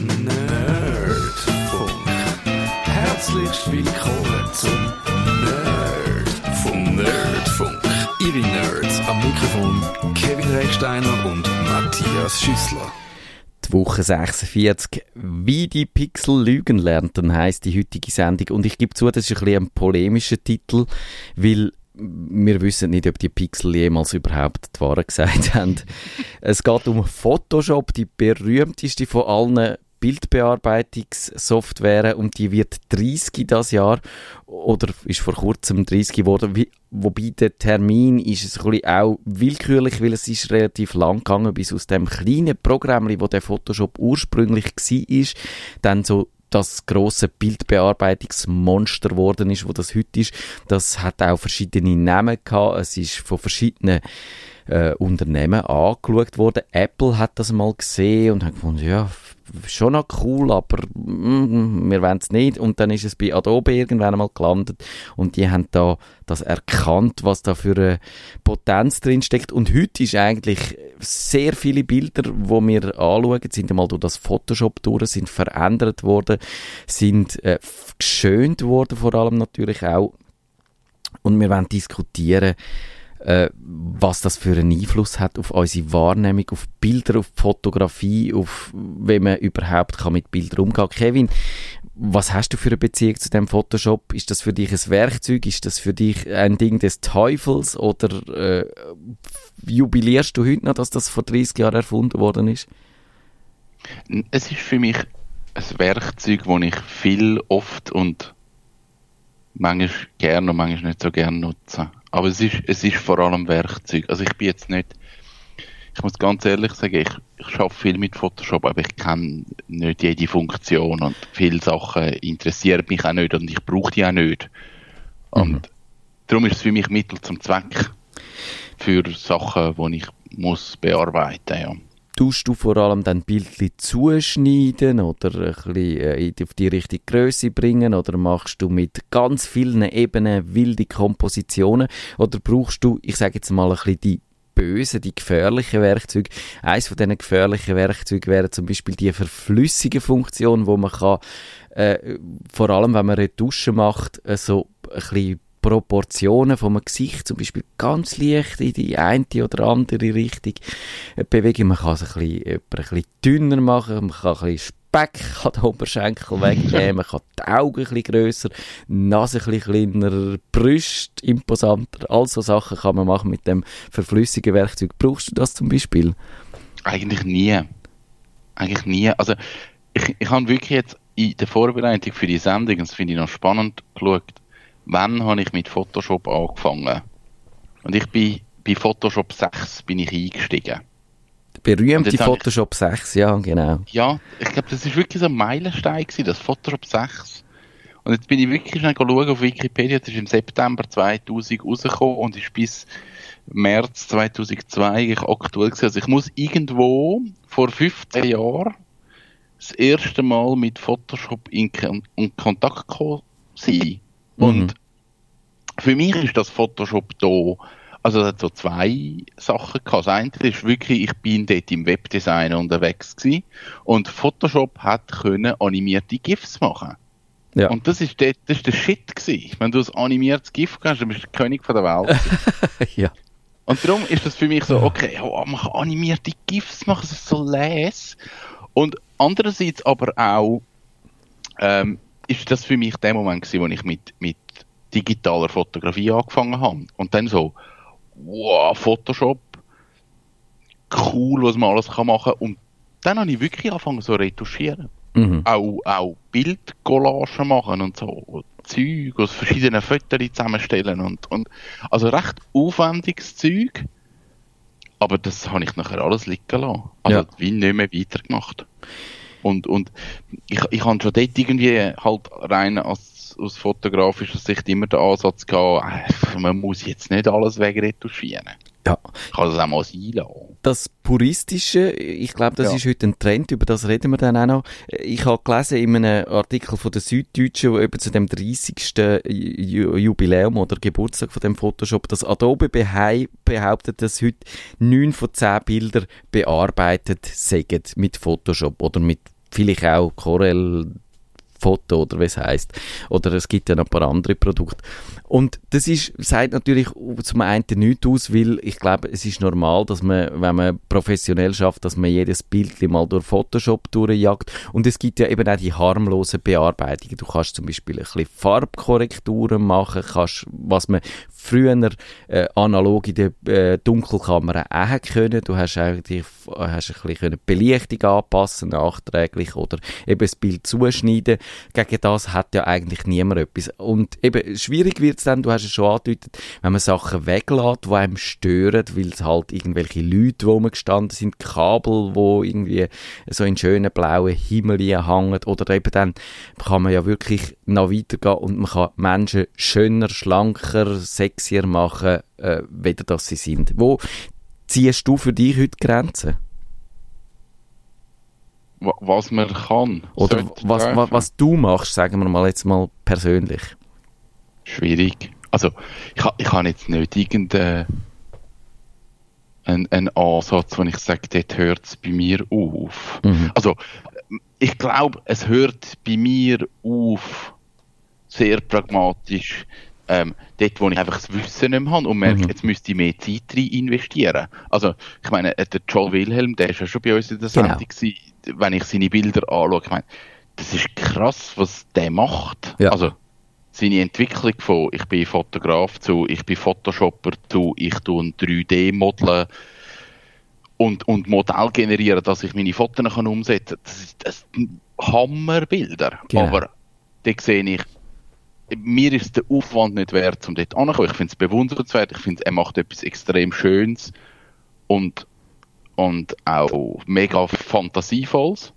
Nerdfunk. Herzlich willkommen zum Nerd Nerdfunk. Ihre Nerds am Mikrofon Kevin Recksteiner und Matthias Schüssler. Die Woche 46. Wie die Pixel lügen lernten, heisst die heutige Sendung. Und ich gebe zu, das ist ein ein polemischer Titel, weil wir wissen nicht, ob die Pixel jemals überhaupt die Wahrheit gesagt haben. es geht um Photoshop, die berühmteste von allen Bildbearbeitungssoftware und die wird 30 das Jahr oder ist vor kurzem 30 geworden. Wobei der Termin ist es ein auch willkürlich, weil es ist relativ lang gegangen, bis aus dem kleinen Programm, wo der Photoshop ursprünglich war, dann so das große Bildbearbeitungsmonster geworden ist, wo das heute ist. Das hat auch verschiedene Namen gehabt. Es ist von verschiedenen äh, Unternehmen angeschaut worden. Apple hat das mal gesehen und hat gefunden, ja, schon noch cool, aber mm, wir wollen es nicht. Und dann ist es bei Adobe irgendwann einmal gelandet und die haben da das erkannt, was da für eine Potenz drin steckt. Und heute ist eigentlich sehr viele Bilder, wo wir anschauen, sind einmal durch das Photoshop durch, sind verändert worden, sind äh, geschönt worden, vor allem natürlich auch. Und wir wollen diskutieren, äh, was das für einen Einfluss hat auf unsere Wahrnehmung, auf Bilder, auf Fotografie, auf wie man überhaupt kann mit Bildern umgehen. Kevin, was hast du für eine Beziehung zu dem Photoshop? Ist das für dich ein Werkzeug? Ist das für dich ein Ding des Teufels? Oder äh, jubilierst du heute noch, dass das vor 30 Jahren erfunden worden ist? Es ist für mich ein Werkzeug, das ich viel, oft und manchmal gerne und manchmal nicht so gerne nutze. Aber es ist, es ist vor allem Werkzeug. Also ich bin jetzt nicht, ich muss ganz ehrlich sagen, ich, ich arbeite viel mit Photoshop, aber ich kenne nicht jede Funktion und viele Sachen interessieren mich auch nicht und ich brauche die auch nicht. Und mhm. darum ist es für mich Mittel zum Zweck für Sachen, die ich muss bearbeiten muss. Ja tust du vor allem dann Bildchen zuschneiden oder ein bisschen äh, auf die richtige Größe bringen oder machst du mit ganz vielen Ebenen wilde Kompositionen oder brauchst du, ich sage jetzt mal ein bisschen die bösen, die gefährlichen Werkzeuge. Eines von diesen gefährlichen Werkzeugen wäre zum Beispiel die verflüssige Funktion, wo man kann, äh, vor allem wenn man Retuschen macht, äh, so ein bisschen Proportionen vom Gesicht zum Beispiel ganz leicht in die eine oder andere Richtung bewegen. Man kann es ein bisschen, ein bisschen dünner machen, man kann ein bisschen Speck an den Oberschenkel wegnehmen, man kann die Augen ein bisschen grösser, Nase ein bisschen kleiner, Brüste imposanter, all so Sachen kann man machen mit dem verflüssigen Werkzeug. Brauchst du das zum Beispiel? Eigentlich nie. Eigentlich nie. Also ich, ich habe wirklich jetzt in der Vorbereitung für die Sendung, das finde ich noch spannend, geschaut, wann habe ich mit Photoshop angefangen? Und ich bin bei Photoshop 6 bin ich eingestiegen. Der berühmte Photoshop ich, 6, ja, genau. Ja, ich glaube, das ist wirklich so ein Meilenstein gewesen, das Photoshop 6. Und jetzt bin ich wirklich schnell schauen auf Wikipedia, das ist im September 2000 rausgekommen und ist bis März 2002 aktuell gewesen. Also ich muss irgendwo vor 15 Jahren das erste Mal mit Photoshop in, in Kontakt gekommen sein. Und mhm. für mich ist das Photoshop da, also es hat so zwei Sachen gehabt. Das eine ist wirklich, ich bin dort im Webdesign unterwegs gewesen und Photoshop hat können animierte GIFs machen. Ja. Und das ist, der, das ist der Shit gewesen. Wenn du ein animiertes GIF kannst, dann bist du der König von der Welt. ja. Und darum ist das für mich so, okay, oh, man kann animierte GIFs machen, das ist so les. Und andererseits aber auch, ähm, ist das für mich der Moment gewesen, wo ich mit, mit digitaler Fotografie angefangen habe. Und dann so, wow, Photoshop, cool, was man alles kann machen. Und dann habe ich wirklich angefangen so retuschieren. Mhm. Auch, auch Bildcollagen machen und so Zeug aus verschiedenen Fotos zusammenstellen und, und also recht aufwendiges Zeug. Aber das habe ich nachher alles liegen lassen. Also ja. wie nicht mehr weitergemacht. Und, und ich, ich habe schon dort irgendwie halt rein als, aus fotografischer Sicht immer den Ansatz gehabt, äh, man muss jetzt nicht alles wegretuschieren. Ja. Ich kann das auch mal sein lassen. Das Puristische, ich glaube, das ja. ist heute ein Trend, über das reden wir dann auch noch. Ich habe gelesen in einem Artikel von der Süddeutschen, wo eben zu dem 30. Jubiläum oder Geburtstag von dem Photoshop, dass Adobe behauptet, dass heute 9 von 10 Bilder bearbeitet sind mit Photoshop oder mit vielleicht auch Corel Foto oder wie es heißt. Oder es gibt ja noch ein paar andere Produkte. Und das ist, sagt natürlich zum einen nichts aus, weil ich glaube, es ist normal, dass man, wenn man professionell schafft, dass man jedes Bild mal durch Photoshop durchjagt. Und es gibt ja eben auch die harmlosen Bearbeitungen. Du kannst zum Beispiel ein bisschen Farbkorrekturen machen, kannst, was man früher äh, analog in der äh, Dunkelkamera auch können. Du hast eigentlich hast ein bisschen Belichtung anpassen nachträglich oder eben das Bild zuschneiden. Gegen das hat ja eigentlich niemand etwas. Und eben schwierig wird es dann, du hast es schon angedeutet, wenn man Sachen weglässt, die einem stören, weil es halt irgendwelche Leute, wo man gestanden sind, Kabel, wo irgendwie so in schönen blauen Himmel hängen oder eben dann kann man ja wirklich noch weitergehen und man kann Menschen schöner, schlanker, sexier machen, äh, weder dass sie sind. Wo ziehst du für dich heute Grenzen? Was man kann. Oder was, was, was, du machst, sagen wir mal jetzt mal persönlich. Schwierig. Also, ich, ich habe jetzt nicht irgendeinen einen, Ansatz, wo ich sage, dort hört es bei mir auf. Mhm. Also, ich glaube, es hört bei mir auf, sehr pragmatisch, ähm, dort, wo ich einfach das Wissen nicht mehr habe und merke, mhm. jetzt müsste ich mehr Zeit rein investieren. Also, ich meine, äh, der Joel Wilhelm, der ist ja schon bei uns in der genau. Sendung genau. gewesen, wenn ich seine Bilder anschaue, ich meine, das ist krass, was der macht. Ja. Also, seine Entwicklung von ich bin Fotograf zu ich bin Photoshopper zu ich tue ein 3D-Modeln und, und Modell generieren, dass ich meine Fotos kann umsetzen kann. Das, das sind Hammerbilder. Genau. Aber da sehe ich, mir ist der Aufwand nicht wert, um dort anzukommen. Ich finde es bewundernswert, ich finde, er macht etwas extrem Schönes und, und auch mega Fantasievolles.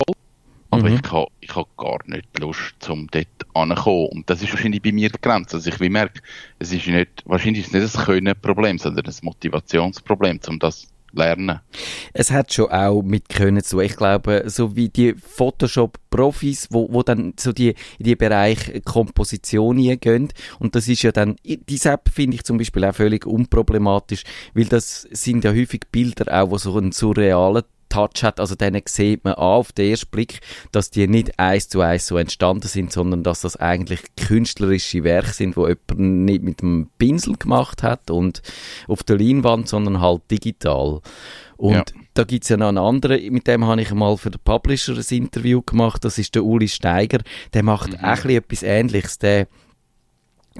Aber mhm. ich habe ich ha gar nicht Lust, um dort anzukommen. Und das ist wahrscheinlich bei mir die Grenze. Also ich merke, es ist nicht, wahrscheinlich ist es nicht ein Können-Problem, sondern ein Motivationsproblem, um das lernen. Es hat schon auch mit Können zu Ich glaube, so wie die Photoshop-Profis, wo, wo dann so die, in die Bereich Komposition gehen. Und das ist ja dann, diese App finde ich zum Beispiel auch völlig unproblematisch, weil das sind ja häufig Bilder auch, wo so einen surrealen Touch hat. Also denen sieht man an, auf den ersten Blick, dass die nicht eins zu eins so entstanden sind, sondern dass das eigentlich künstlerische Werke sind, wo jemand nicht mit einem Pinsel gemacht hat und auf der Leinwand, sondern halt digital. Und ja. da gibt's ja noch einen anderen, mit dem habe ich mal für den Publisher ein Interview gemacht, das ist der Uli Steiger, der macht mhm. auch etwas Ähnliches, der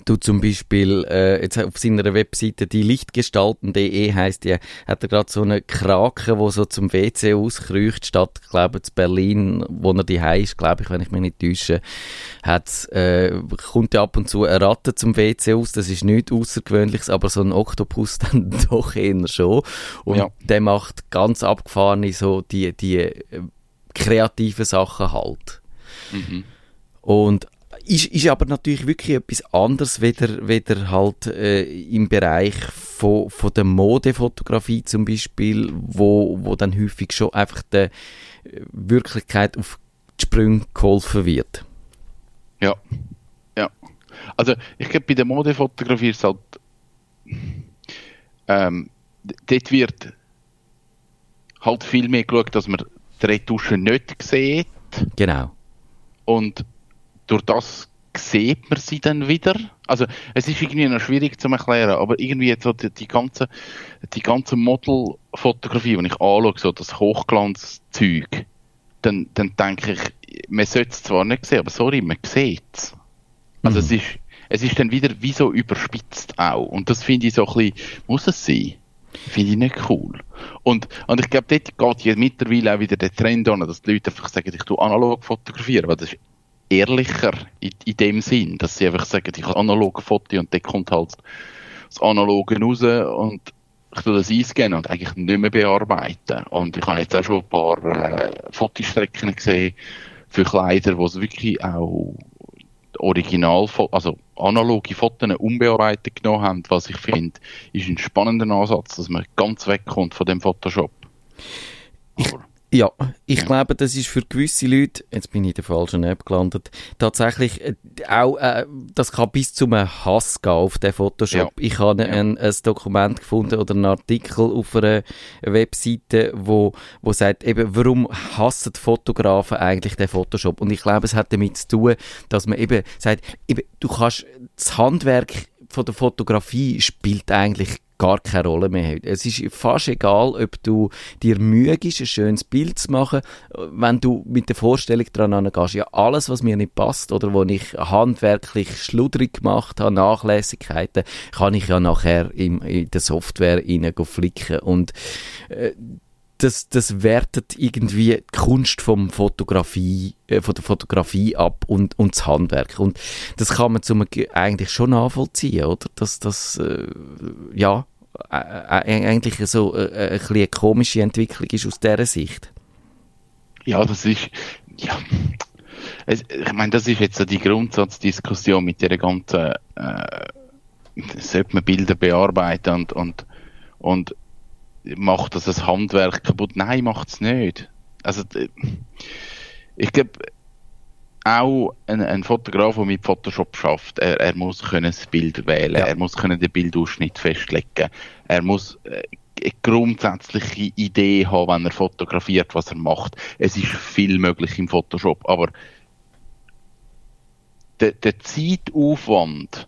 Du zum Beispiel äh, jetzt auf seiner Webseite die Lichtgestalten.de heißt die, hat er gerade so eine Krake, wo so zum WC auskreucht, statt, glaube zu Berlin, wo er die ist, glaube ich, wenn ich mich nicht täusche, hat, äh, kommt ja ab und zu eine Ratte zum WC aus. Das ist nichts Außergewöhnliches, aber so ein Oktopus dann doch eher schon. Und ja. der macht ganz abgefahrene so die die äh, kreativen Sachen halt. Mhm. Und ist, ist aber natürlich wirklich etwas anderes, weder, weder halt äh, im Bereich von, von der Modefotografie zum Beispiel, wo, wo dann häufig schon einfach der äh, Wirklichkeit auf die Sprünge geholfen wird. Ja, ja. Also ich glaube, bei der Modefotografie ist es halt, ähm, dort wird halt viel mehr geschaut, dass man die Retusche nicht sieht. Genau. Und durch das sieht man sie dann wieder. Also es ist irgendwie noch schwierig zu erklären, aber irgendwie so die, die ganze, die ganze Modelfotografie, wenn ich anschaue, so das Hochglanzzeug, dann, dann denke ich, man sollte es zwar nicht sehen, aber sorry, man sieht es. Also mhm. es ist, es ist dann wieder wie so überspitzt auch. Und das finde ich so ein bisschen, muss es sein? Finde ich nicht cool. Und, und ich glaube, dort geht ja mittlerweile auch wieder der Trend an, dass die Leute einfach sagen, ich tue analog fotografieren, weil das ist ehrlicher in, in dem Sinn, dass sie einfach sagen, ich habe analoge Foto und dann kommt halt das Analoge raus und ich will das einscannen und eigentlich nicht mehr bearbeiten. Und ich habe jetzt auch schon ein paar äh, Fotostrecken gesehen für Kleider, wo es wirklich auch original, also analoge Fotos unbearbeitet genommen haben, was ich finde, ist ein spannender Ansatz, dass man ganz wegkommt von dem Photoshop. Ich, Ja, ich glaube, das ist für gewisse Leute, jetzt bin ich in der falschen App gelandet, tatsächlich äh, auch, äh, das kann bis zum Hass gehen auf den Photoshop. Ja. Ich habe ja. ein, ein, Dokument gefunden oder einen Artikel auf einer Webseite, wo, wo sagt, eben, warum hassen Fotografen eigentlich den Photoshop? Und ich glaube, es hat damit zu tun, dass man eben sagt, eben, du kannst das Handwerk von der Fotografie spielt eigentlich gar keine Rolle mehr hat. Es ist fast egal, ob du dir Mühe gibst, ein schönes Bild zu machen, wenn du mit der Vorstellung dran angehst, ja, alles, was mir nicht passt oder wo ich handwerklich schludrig gemacht habe, Nachlässigkeiten, kann ich ja nachher in, in der Software rein flicken und äh, das, das wertet irgendwie die Kunst vom Fotografie, äh, von der Fotografie ab und, und das Handwerk. Und das kann man zum, eigentlich schon nachvollziehen, oder? Dass das, äh, ja, eigentlich so äh, äh, ein eine komische Entwicklung ist aus dieser Sicht. Ja, das ist, ja, es, ich meine, das ist jetzt so die Grundsatzdiskussion mit der ganzen, äh, sollte man Bilder bearbeiten und, und, und macht das das Handwerk kaputt? Nein, macht es nicht. Also, ich glaube, auch ein, ein, Fotograf, der mit Photoshop schafft, er, er muss können das Bild wählen, ja. er muss können den Bildausschnitt festlegen, er muss äh, eine grundsätzliche Idee haben, wenn er fotografiert, was er macht. Es ist viel möglich im Photoshop, aber der, der Zeitaufwand,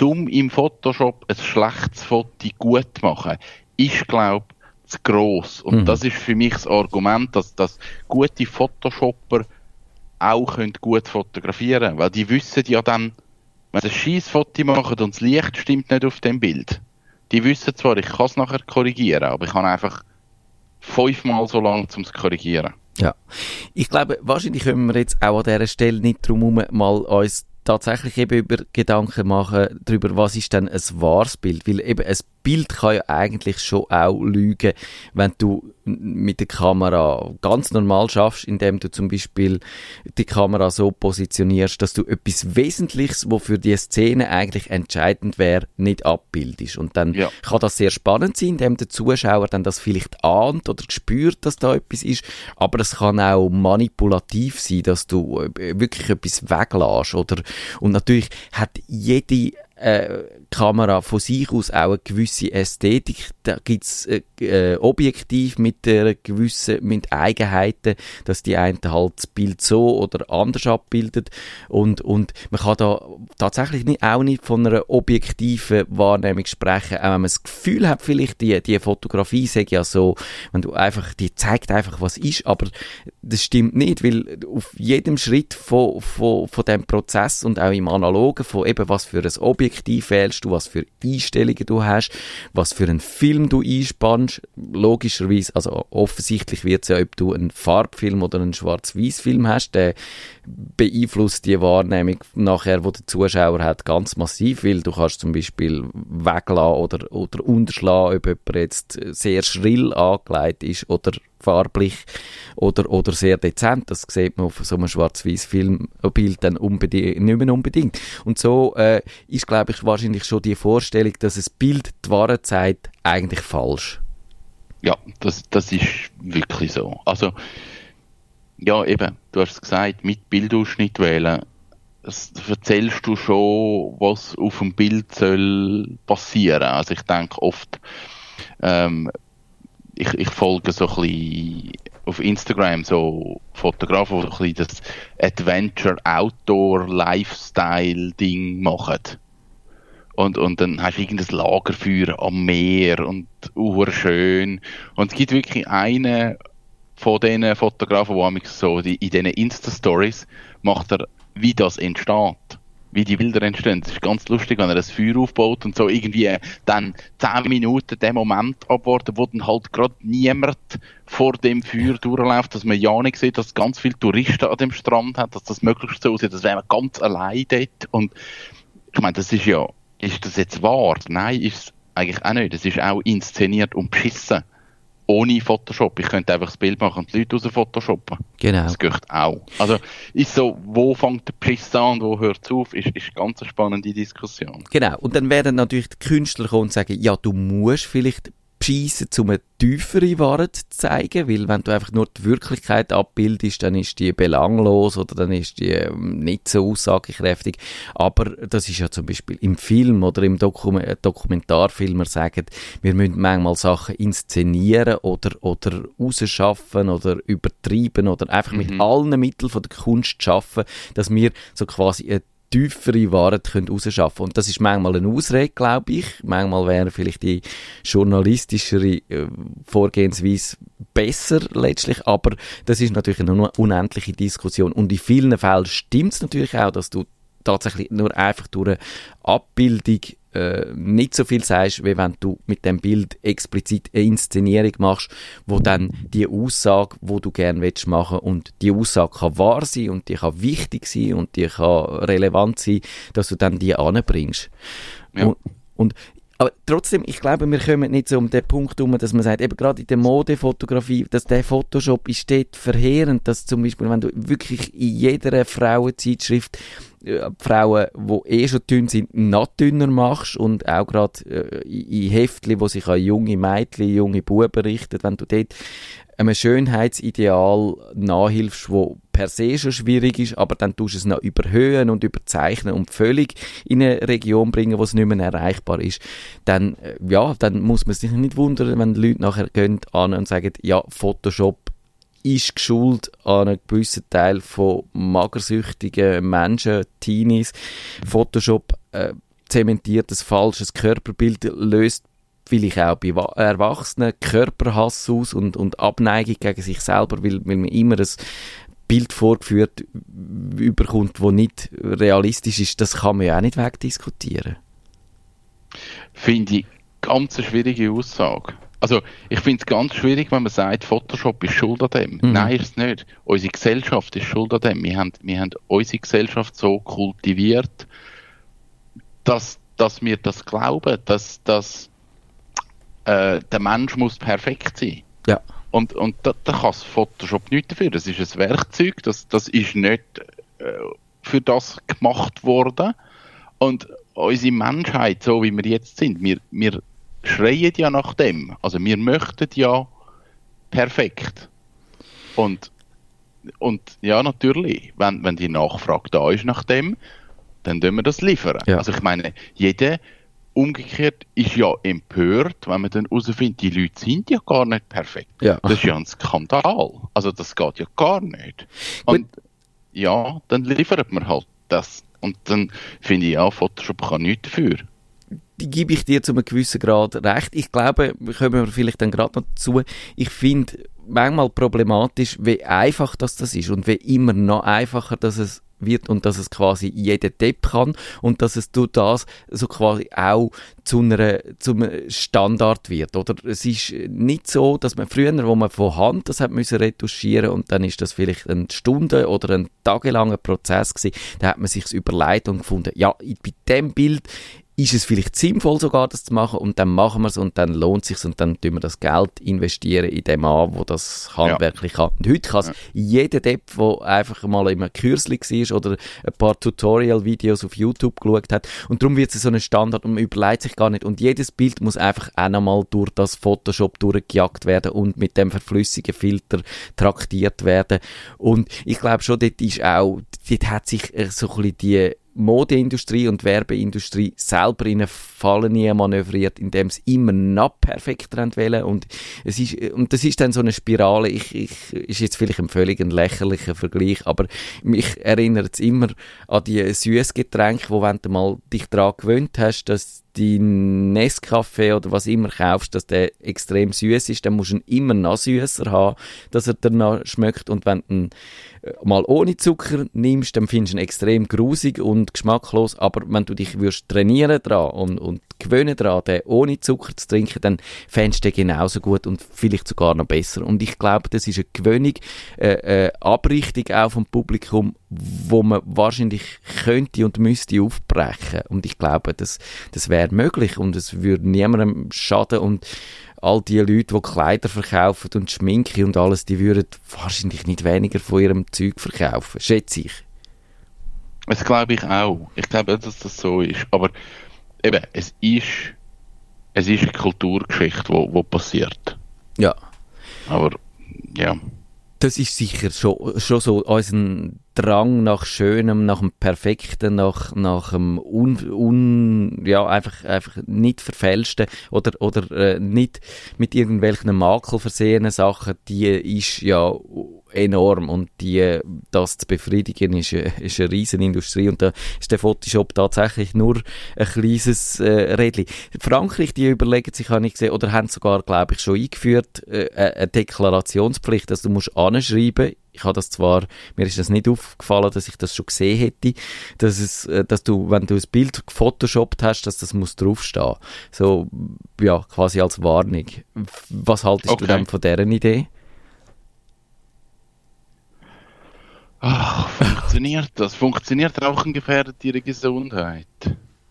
um im Photoshop ein schlechtes Foto gut zu machen, ist, glaube ich, zu gross. Und mhm. das ist für mich das Argument, dass, dass gute Photoshopper auch können gut fotografieren können. Weil die wissen ja dann, wenn sie ein Scheissfoto machen und das Licht stimmt nicht auf dem Bild, die wissen zwar, ich kann es nachher korrigieren, aber ich habe einfach fünfmal so lange, um es zu korrigieren. Ja, ich glaube, wahrscheinlich können wir jetzt auch an dieser Stelle nicht drum herum mal uns tatsächlich eben über Gedanken machen darüber, was ist denn ein wahres Bild, weil eben ein Bild kann ja eigentlich schon auch lügen, wenn du mit der Kamera ganz normal schaffst, indem du zum Beispiel die Kamera so positionierst, dass du etwas Wesentliches, wo für die Szene eigentlich entscheidend wäre, nicht abbildest. Und dann ja. kann das sehr spannend sein, indem der Zuschauer dann das vielleicht ahnt oder spürt, dass da etwas ist. Aber es kann auch manipulativ sein, dass du äh, wirklich etwas weglässt oder und natürlich hat jede äh, Kamera von sich aus auch eine gewisse Ästhetik. Da gibt's äh, äh, Objektiv mit der gewissen mit Eigenheiten, dass die einen halt das Bild so oder anders abbildet. Und und man kann da tatsächlich nicht, auch nicht von einer objektiven Wahrnehmung sprechen, auch wenn man das Gefühl hat, vielleicht die die Fotografie sage ja so, wenn du einfach die zeigt einfach was ist, aber das stimmt nicht, weil auf jedem Schritt von von von dem Prozess und auch im Analogen von eben was für ein Objektiv wählst du, was für Einstellungen du hast, was für einen Film du einspannst. Logischerweise, also offensichtlich wird es ja, ob du einen Farbfilm oder einen Schwarz-Weiß-Film hast, der beeinflusst die Wahrnehmung nachher, wo der Zuschauer hat, ganz massiv, weil du kannst zum Beispiel weglassen oder, oder unterschlagen, ob jemand jetzt sehr schrill angelegt ist oder farblich oder, oder sehr dezent. Das sieht man auf so einem schwarz-weiß Filmbild dann unbedingt, nicht mehr unbedingt. Und so äh, ist, glaube ich, wahrscheinlich schon die Vorstellung, dass ein Bild die Wahrheit zeigt, eigentlich falsch. Ja, das, das ist wirklich so. Also, ja, eben, du hast es gesagt, mit Bildausschnitt wählen, das erzählst du schon, was auf dem Bild soll passieren. Also ich denke oft, ähm, ich, ich folge so ein bisschen auf Instagram so Fotografen, die so ein bisschen das Adventure Outdoor Lifestyle Ding machen. Und, und dann hast du irgendein Lagerfeuer am Meer und schön. Und es gibt wirklich einen von diesen Fotografen, die so die, in diesen Insta-Stories macht er, wie das entsteht wie die Bilder entstehen. Das ist ganz lustig, wenn er das Feuer aufbaut und so irgendwie dann zehn Minuten den Moment abwarten, wo dann halt gerade niemand vor dem Feuer durchläuft, dass man ja nicht sieht, dass ganz viele Touristen an dem Strand hat, dass das möglichst so aussieht, dass wäre man ganz allein dort. Und ich meine, das ist ja, ist das jetzt wahr? Nein, ist es eigentlich auch nicht. Das ist auch inszeniert und beschissen ohne Photoshop. Ich könnte einfach das Bild machen und die Leute raus photoshoppen. Genau. Das geht auch. Also, ist so, wo fängt der Preis an und wo hört es auf, ist, ist ganz eine spannende Diskussion. Genau. Und dann werden natürlich die Künstler kommen und sagen, ja, du musst vielleicht abschießen, um eine tiefere Ware zu zeigen, weil wenn du einfach nur die Wirklichkeit abbildest, dann ist die belanglos oder dann ist die ähm, nicht so aussagekräftig. Aber das ist ja zum Beispiel im Film oder im Dokum Dokumentarfilm, wir sagen, wir müssen manchmal Sachen inszenieren oder, oder rausschaffen oder übertreiben oder einfach mhm. mit allen Mitteln von der Kunst schaffen, dass wir so quasi eine tiefere Waren rausschaffen Und das ist manchmal eine Ausrede, glaube ich. Manchmal wäre vielleicht die journalistischere äh, Vorgehensweise besser letztlich, aber das ist natürlich eine unendliche Diskussion. Und in vielen Fällen stimmt es natürlich auch, dass du tatsächlich nur einfach durch eine Abbildung äh, nicht so viel sagst, wie wenn du mit dem Bild explizit eine Inszenierung machst, wo dann die Aussage, wo du gerne willst machen und die Aussage kann wahr sein und die kann wichtig sein und die kann relevant sein, dass du dann die anbringst. Ja. Und, und aber trotzdem, ich glaube, wir kommen nicht so um den Punkt herum, dass man sagt, eben gerade in der Modefotografie, dass der Photoshop ist dort verheerend, dass zum Beispiel, wenn du wirklich in jeder Frauenzeitschrift äh, Frauen, die eh schon dünn sind, noch dünner machst und auch gerade äh, in Heftchen, wo sich an junge Mädchen, junge Buben richtet, wenn du dort einem Schönheitsideal nachhilfst, wo per se schon schwierig ist, aber dann tust du es noch überhöhen und überzeichnen und völlig in eine Region bringen, wo es nicht mehr erreichbar ist, dann, äh, ja, dann muss man sich nicht wundern, wenn die Leute nachher gehen an und sagen, ja, Photoshop ist geschult an einen gewissen Teil von magersüchtigen Menschen, Teenies. Photoshop äh, zementiert ein falsches Körperbild, löst vielleicht auch bei Erwachsenen Körperhass aus und, und Abneigung gegen sich selber, weil, weil man immer ein Bild vorgeführt überkommt, das nicht realistisch ist. Das kann man ja auch nicht wegdiskutieren. Finde ich ganz eine schwierige Aussage. Also, ich finde es ganz schwierig, wenn man sagt, Photoshop ist schuld an dem. Mhm. Nein, ist es nicht. Unsere Gesellschaft ist schuld an dem. Wir haben, wir haben unsere Gesellschaft so kultiviert, dass, dass wir das glauben, dass, dass äh, der Mensch muss perfekt sein. Ja. Und, und da, da kann Photoshop nicht dafür. Das ist ein Werkzeug, das, das ist nicht äh, für das gemacht worden. Und unsere Menschheit, so wie wir jetzt sind, wir, wir schreien ja nach dem. Also wir möchten ja perfekt. Und, und ja, natürlich, wenn, wenn die Nachfrage da ist nach dem, dann tun wir das liefern. Ja. Also ich meine, jeder umgekehrt ist ja empört, wenn man dann herausfindet, die Leute sind ja gar nicht perfekt. Ja. Das ist ja ein Skandal. Also das geht ja gar nicht. Und Gut. ja, dann liefert man halt das. Und dann finde ich ja, Photoshop kann nichts dafür die gebe ich dir zu einem gewissen Grad recht. Ich glaube, kommen wir vielleicht dann gerade noch dazu. Ich finde manchmal problematisch, wie einfach das, das ist und wie immer noch einfacher, dass es wird und dass es quasi jeder Depp kann und dass es durch das so quasi auch zu einer, zum Standard wird, oder? Es ist nicht so, dass man früher, wo man von Hand das hat müssen retuschieren und dann ist das vielleicht eine Stunde oder ein tagelanger Prozess gewesen, da hat man sich überlegt und gefunden, ja, bei dem Bild ist es vielleicht sinnvoll sogar, das zu machen und dann machen wir es und dann lohnt es sich und dann tun wir das Geld investieren in den Mann, wo das handwerklich ja. kann. Und heute kann es ja. jeder Depp, der einfach mal in einem Kürzli war oder ein paar Tutorial-Videos auf YouTube geschaut hat und darum wird es so ein Standard und man überlegt sich gar nicht und jedes Bild muss einfach auch nochmal durch das Photoshop durchgejagt werden und mit dem verflüssigen Filter traktiert werden und ich glaube schon, dort ist auch, dort hat sich so ein bisschen die Modeindustrie und Werbeindustrie selber in eine Falle manövriert, indem sie immer noch perfekter wollen und es ist, und das ist dann so eine Spirale, ich, ich, ist jetzt vielleicht ein völlig lächerlicher Vergleich, aber mich erinnert es immer an die Süßgetränke, wo wenn du mal dich daran gewöhnt hast, dass die Nescafé oder was immer kaufst, dass der extrem süß ist, dann musst du ihn immer noch süßer haben, dass er danach schmeckt und wenn du ihn äh, mal ohne Zucker nimmst, dann findest du ihn extrem grusig und geschmacklos, aber wenn du dich würdest trainieren dran und, und gewöhnen daran, den ohne Zucker zu trinken, dann fändest du den genauso gut und vielleicht sogar noch besser. Und ich glaube, das ist eine Gewöhnung, äh, äh, Abrichtung auch vom Publikum, wo man wahrscheinlich könnte und müsste aufbrechen. Und ich glaube, das, das wäre möglich und es würde niemandem schaden und all die Leute, die Kleider verkaufen und Schminke und alles, die würden wahrscheinlich nicht weniger von ihrem Zeug verkaufen, schätze ich. Das glaube ich auch. Ich glaube, dass das so ist. Aber eben, es ist es ist eine Kulturgeschichte, wo, wo passiert. Ja. Aber, ja. Das ist sicher schon, schon so unser Drang nach Schönem, nach dem Perfekten, nach, nach dem un, un, ja, einfach, einfach nicht verfälschten oder, oder äh, nicht mit irgendwelchen Makel versehenen Sachen, die ist ja enorm und die, das zu befriedigen ist, ist eine riesen Industrie und da ist der Photoshop tatsächlich nur ein kleines äh, Rädchen. Frankreich, die überlegen sich, habe ich gesehen, oder haben sogar, glaube ich, schon eingeführt, äh, eine Deklarationspflicht, dass du musst anschreiben, ich habe das zwar, mir ist das nicht aufgefallen, dass ich das schon gesehen hätte, dass es, äh, dass du, wenn du ein Bild gefotoshoppt hast, dass das muss draufstehen. So, ja, quasi als Warnung. Was haltest okay. du denn von dieser Idee? Ach, funktioniert das? Funktioniert Rauchen gefährdet ihre Gesundheit?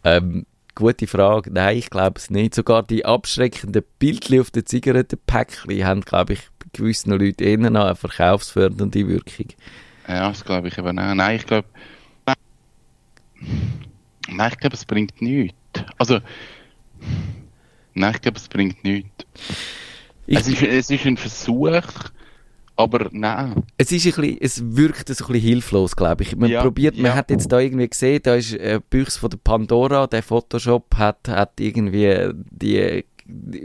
Ähm, gute Frage. Nein, ich glaube es nicht. Sogar die abschreckenden Bildchen auf den Zigarettenpäckchen haben, glaube ich, bei gewissen Leuten eher noch eine verkaufsfördernde Wirkung. Ja, das glaube ich eben auch. Nein, ich glaube... Nein, ich glaube, es bringt nichts. Also... Nein, ich glaube, es bringt nichts. Es ist, es ist ein Versuch aber nein. Es ist ein bisschen, es wirkt ein bisschen hilflos, glaube ich. Man ja, probiert, man ja. hat jetzt da irgendwie gesehen, da ist äh, Büchs von der Pandora, der Photoshop hat, hat irgendwie die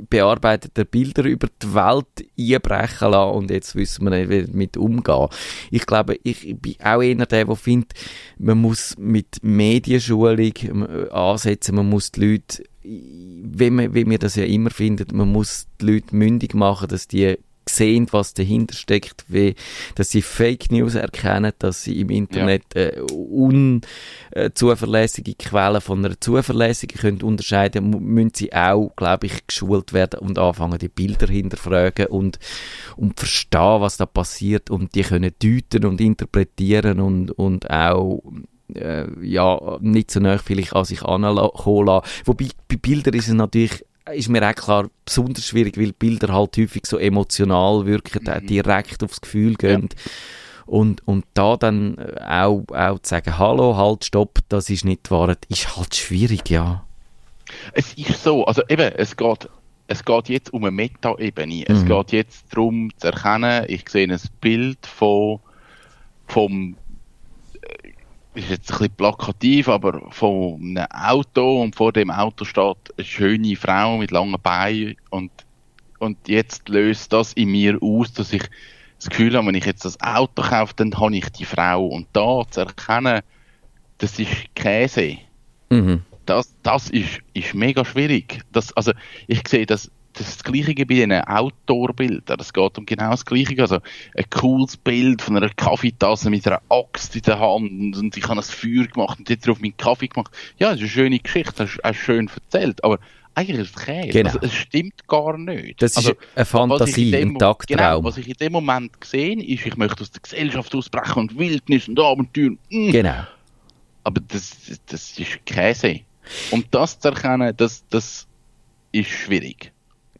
bearbeitete Bilder über die Welt einbrechen lassen und jetzt wissen wir nicht, wie damit umgehen. Ich glaube, ich bin auch einer der, der findet, man muss mit Medienschulung äh, ansetzen, man muss die Leute wie man, wie wir das ja immer findet, man muss die Leute mündig machen, dass die sehen, was dahinter steckt, wie, dass sie Fake News erkennen, dass sie im Internet ja. äh, unzuverlässige Quellen von einer zuverlässigen können unterscheiden, müssen sie auch, glaube ich, geschult werden und anfangen, die Bilder hinterfragen und, und verstehen, was da passiert und die können deuten und interpretieren und, und auch äh, ja, nicht so nah vielleicht an sich ankommen lassen. Wobei, bei Bildern ist es natürlich ist mir auch klar besonders schwierig, weil Bilder halt häufig so emotional wirken, mhm. direkt aufs Gefühl gehen. Ja. Und, und da dann auch, auch zu sagen, hallo, halt, stopp, das ist nicht wahr, ist halt schwierig, ja. Es ist so, also eben, es geht, es geht jetzt um eine Meta-Ebene. Es mhm. geht jetzt darum zu erkennen, ich sehe ein Bild von, vom ist jetzt ein bisschen plakativ, aber von einem Auto und vor dem Auto steht eine schöne Frau mit langen Beinen und, und jetzt löst das in mir aus, dass ich das Gefühl habe, wenn ich jetzt das Auto kaufe, dann habe ich die Frau und da zu erkennen, das ist Käse. Mhm. Das, das ist, ist mega schwierig. Das, also, ich sehe das das ist das Gleiche bei den Outdoor-Bildern. Es geht um genau das Gleiche. Also ein cooles Bild von einer Kaffeetasse mit einer Axt in der Hand und ich habe ein Feuer gemacht und jetzt drauf meinen Kaffee gemacht. Ja, das ist eine schöne Geschichte, das ist auch schön erzählt, aber eigentlich ist es Käse. Genau. Also, es stimmt gar nicht. Das also, ist eine Fantasie, ein Tagtraum. Genau, was ich in dem Moment sehe, ist, ich möchte aus der Gesellschaft ausbrechen und Wildnis und Abenteuer. Mm. Genau. Aber das, das ist Käse. Und das zu erkennen, das, das ist schwierig.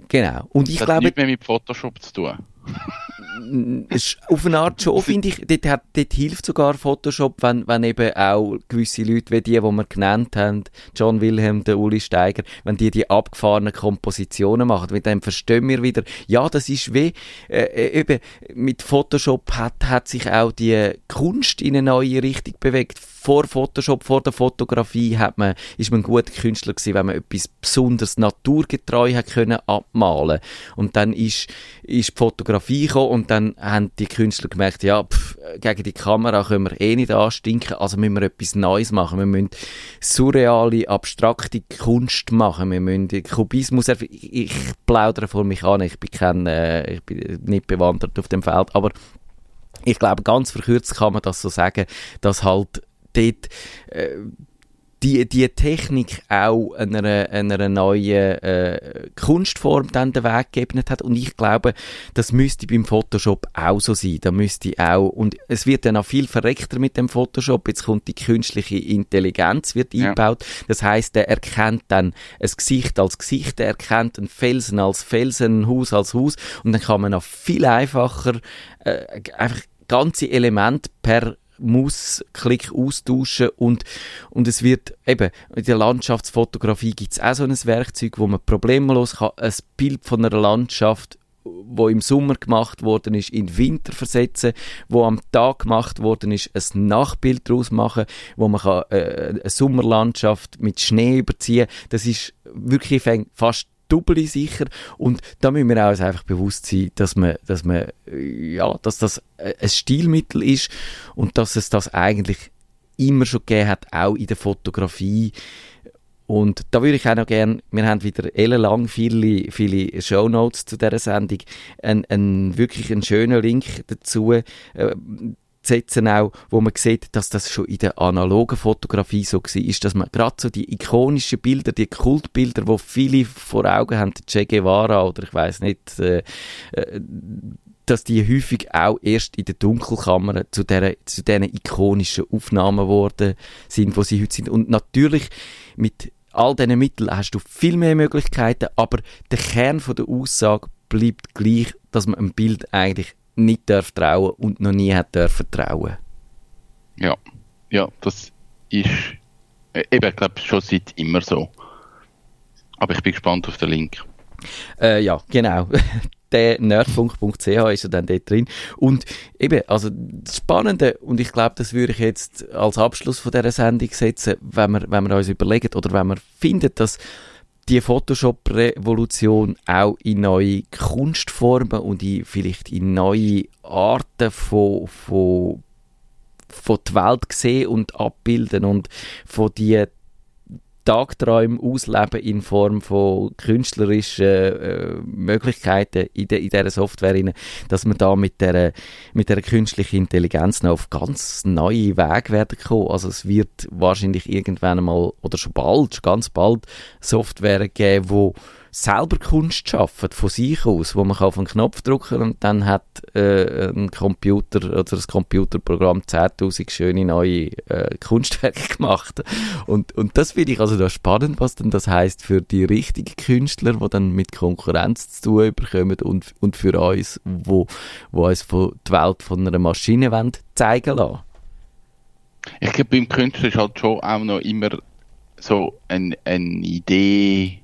Genau. Und ich das glaube. Hat mehr mit Photoshop zu tun. auf eine Art schon, finde ich, dort, hat, dort hilft sogar Photoshop, wenn, wenn eben auch gewisse Leute, wie die, die wir genannt haben, John Wilhelm, der Uli Steiger, wenn die die abgefahrenen Kompositionen machen, weil dann verstehen wir wieder, ja, das ist wie, äh, äh, eben, mit Photoshop hat, hat sich auch die Kunst in eine neue Richtung bewegt vor Photoshop, vor der Fotografie hat man, ist man ein guter Künstler gewesen, wenn man etwas besonders naturgetreu hat können abmalen. Und dann ist, ist die Fotografie gekommen und dann haben die Künstler gemerkt, ja, pff, gegen die Kamera können wir eh nicht anstinken, also müssen wir etwas Neues machen. Wir müssen surreale, abstrakte Kunst machen. Wir müssen Kubismus, ich, plaudere vor mich an, ich bin kein, äh, ich bin nicht bewandert auf dem Feld, aber ich glaube, ganz verkürzt kann man das so sagen, dass halt dort äh, die, die Technik auch einer, einer neuen äh, Kunstform dann den Weg geebnet hat. Und ich glaube, das müsste beim Photoshop auch so sein. Da müsste auch, und es wird dann auch viel verreckter mit dem Photoshop. Jetzt kommt die künstliche Intelligenz, wird ja. eingebaut. Das heißt, er erkennt dann ein Gesicht als Gesicht, er erkennt einen Felsen als Felsen, ein Haus als Haus. Und dann kann man auch viel einfacher äh, einfach ganze Element per Mausklick austauschen und, und es wird eben, in der Landschaftsfotografie gibt es auch so ein Werkzeug, wo man problemlos kann, ein Bild von einer Landschaft wo im Sommer gemacht worden ist, in Winter versetzen, wo am Tag gemacht worden ist, ein Nachbild daraus machen, wo man kann, äh, eine Sommerlandschaft mit Schnee überziehen. Das ist wirklich fast doppelt sicher. Und da müssen wir uns einfach bewusst sein, dass man, dass man, ja, dass das ein Stilmittel ist und dass es das eigentlich immer schon gegeben hat, auch in der Fotografie. Und da würde ich auch noch gerne, wir haben wieder ellenlang viele, viele Shownotes zu dieser Sendung, einen, einen wirklich einen schönen Link dazu. Äh, setzen auch, wo man sieht, dass das schon in der analogen Fotografie so war, ist, dass man gerade so die ikonischen Bilder, die Kultbilder, wo viele vor Augen haben, Che Guevara oder ich weiß nicht, äh, äh, dass die häufig auch erst in der Dunkelkammer zu, der, zu diesen ikonischen Aufnahmen geworden sind, wo sie heute sind. Und natürlich mit all diesen Mitteln hast du viel mehr Möglichkeiten, aber der Kern von der Aussage bleibt gleich, dass man einem Bild eigentlich nicht darf trauen und noch nie hat dürfen trauen. Ja, ja, das ist äh, eben, ich glaube, schon seit immer so. Aber ich bin gespannt auf den Link. Äh, ja, genau. der nerdfunk.ch ist ja dann dort drin. Und eben, also das Spannende, und ich glaube, das würde ich jetzt als Abschluss von dieser Sendung setzen, wenn wir, wenn wir uns überlegen oder wenn wir finden, dass die Photoshop-Revolution auch in neue Kunstformen und in, vielleicht in neue Arten von, von von der Welt sehen und abbilden und von die Tagträume ausleben in Form von künstlerischen äh, Möglichkeiten in, de, in dieser Software, dass wir da mit der, mit der künstlichen Intelligenz noch auf ganz neue Wege werden kommen. Also es wird wahrscheinlich irgendwann mal, oder schon bald, schon ganz bald, Software geben, wo selber Kunst schaffen, von sich aus, wo man auf einen Knopf drücken und dann hat äh, ein Computer oder das Computerprogramm 10.000 schöne neue äh, Kunstwerke gemacht. Und, und das finde ich also da spannend, was denn das heißt für die richtigen Künstler, die dann mit Konkurrenz zu tun bekommen und, und für uns, wo, wo uns von die Welt von einer Maschine zeigen lassen. Ich glaube, beim Künstler ist halt schon auch noch immer so eine, eine Idee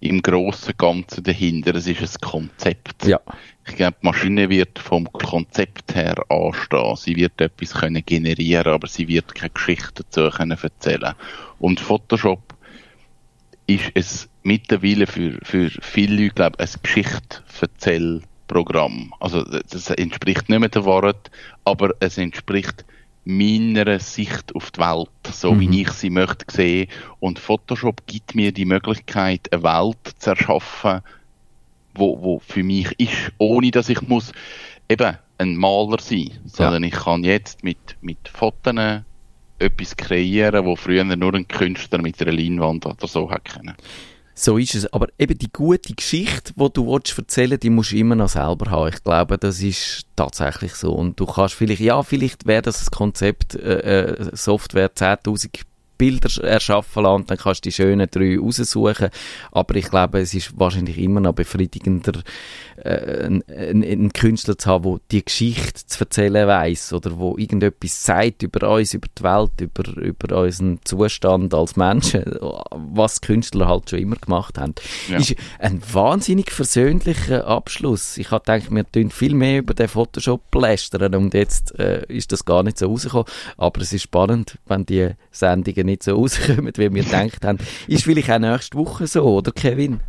im grossen Ganzen dahinter. Es ist ein Konzept. Ja. Ich glaube, die Maschine wird vom Konzept her anstehen. Sie wird etwas können generieren, aber sie wird keine Geschichte dazu können erzählen. Und Photoshop ist es mittlerweile für, für viele Leute, glaube ich, ein Geschichte-Erzählprogramm. Also, das entspricht nicht mehr der Wahrheit, aber es entspricht meiner Sicht auf die Welt, so mhm. wie ich sie möchte sehen. Und Photoshop gibt mir die Möglichkeit, eine Welt zu erschaffen, wo, wo für mich ist, ohne dass ich muss eben ein Maler sein, sondern ja. ich kann jetzt mit, mit Fotos etwas kreieren, wo früher nur ein Künstler mit einer Leinwand oder so hat können. So ist es. Aber eben die gute Geschichte, die du willst erzählen die musst du immer noch selber haben. Ich glaube, das ist tatsächlich so. Und du kannst vielleicht, ja, vielleicht wäre das Konzept äh, äh Software 10.000 Bilder erschaffen lassen, dann kannst du die schönen drei raussuchen. Aber ich glaube, es ist wahrscheinlich immer noch befriedigender, äh, einen, einen Künstler zu haben, der die Geschichte zu erzählen weiß oder wo irgendetwas sagt über uns, über die Welt, über, über unseren Zustand als Menschen, was Künstler halt schon immer gemacht haben. Ja. Ist ein wahnsinnig versöhnlicher Abschluss. Ich habe gedacht, wir tun viel mehr über den Photoshop lästern und jetzt äh, ist das gar nicht so rausgekommen. Aber es ist spannend, wenn die Sendungen nicht so rauskommen, wie wir gedacht haben. Ist vielleicht auch nächste Woche so, oder Kevin?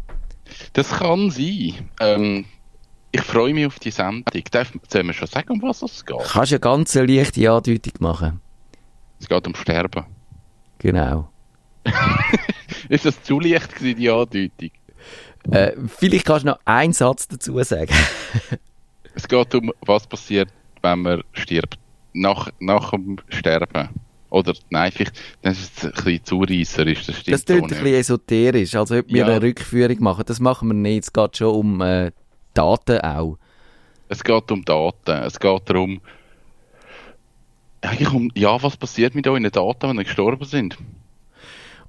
Das kann sein. Ähm, ich freue mich auf die Sendung. Darf, sollen wir schon sagen, um was es geht? Kannst eine ganz leichte Andeutung machen. Es geht um Sterben. Genau. ist das zu leicht gewesen, die Andeutung? Äh, vielleicht kannst du noch einen Satz dazu sagen. es geht um, was passiert, wenn man stirbt. Nach, nach dem Sterben. Oder nein, vielleicht das ist ein bisschen zureisserisch. Das, das klingt ein bisschen esoterisch, als ob wir ja. eine Rückführung machen. Das machen wir nicht. Es geht schon um äh, Daten auch. Es geht um Daten. Es geht darum, eigentlich um, ja, was passiert mit euren Daten, wenn sie gestorben sind?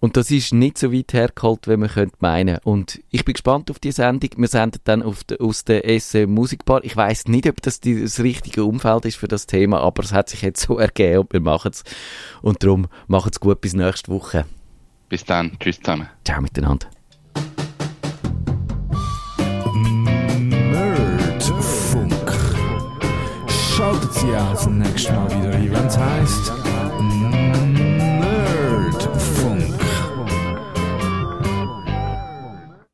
Und das ist nicht so weit hergeholt, wie man könnte meinen. Und ich bin gespannt auf die Sendung. Wir senden dann auf de, aus der Esse Musikbar. Ich weiß nicht, ob das die, das richtige Umfeld ist für das Thema, aber es hat sich jetzt so ergeben und wir machen es. Und darum machen es gut bis nächste Woche. Bis dann. Tschüss zusammen. Ciao miteinander. Nerdfunk. Schaltet Sie auch zum nächsten Mal wieder ein, wenn es heisst...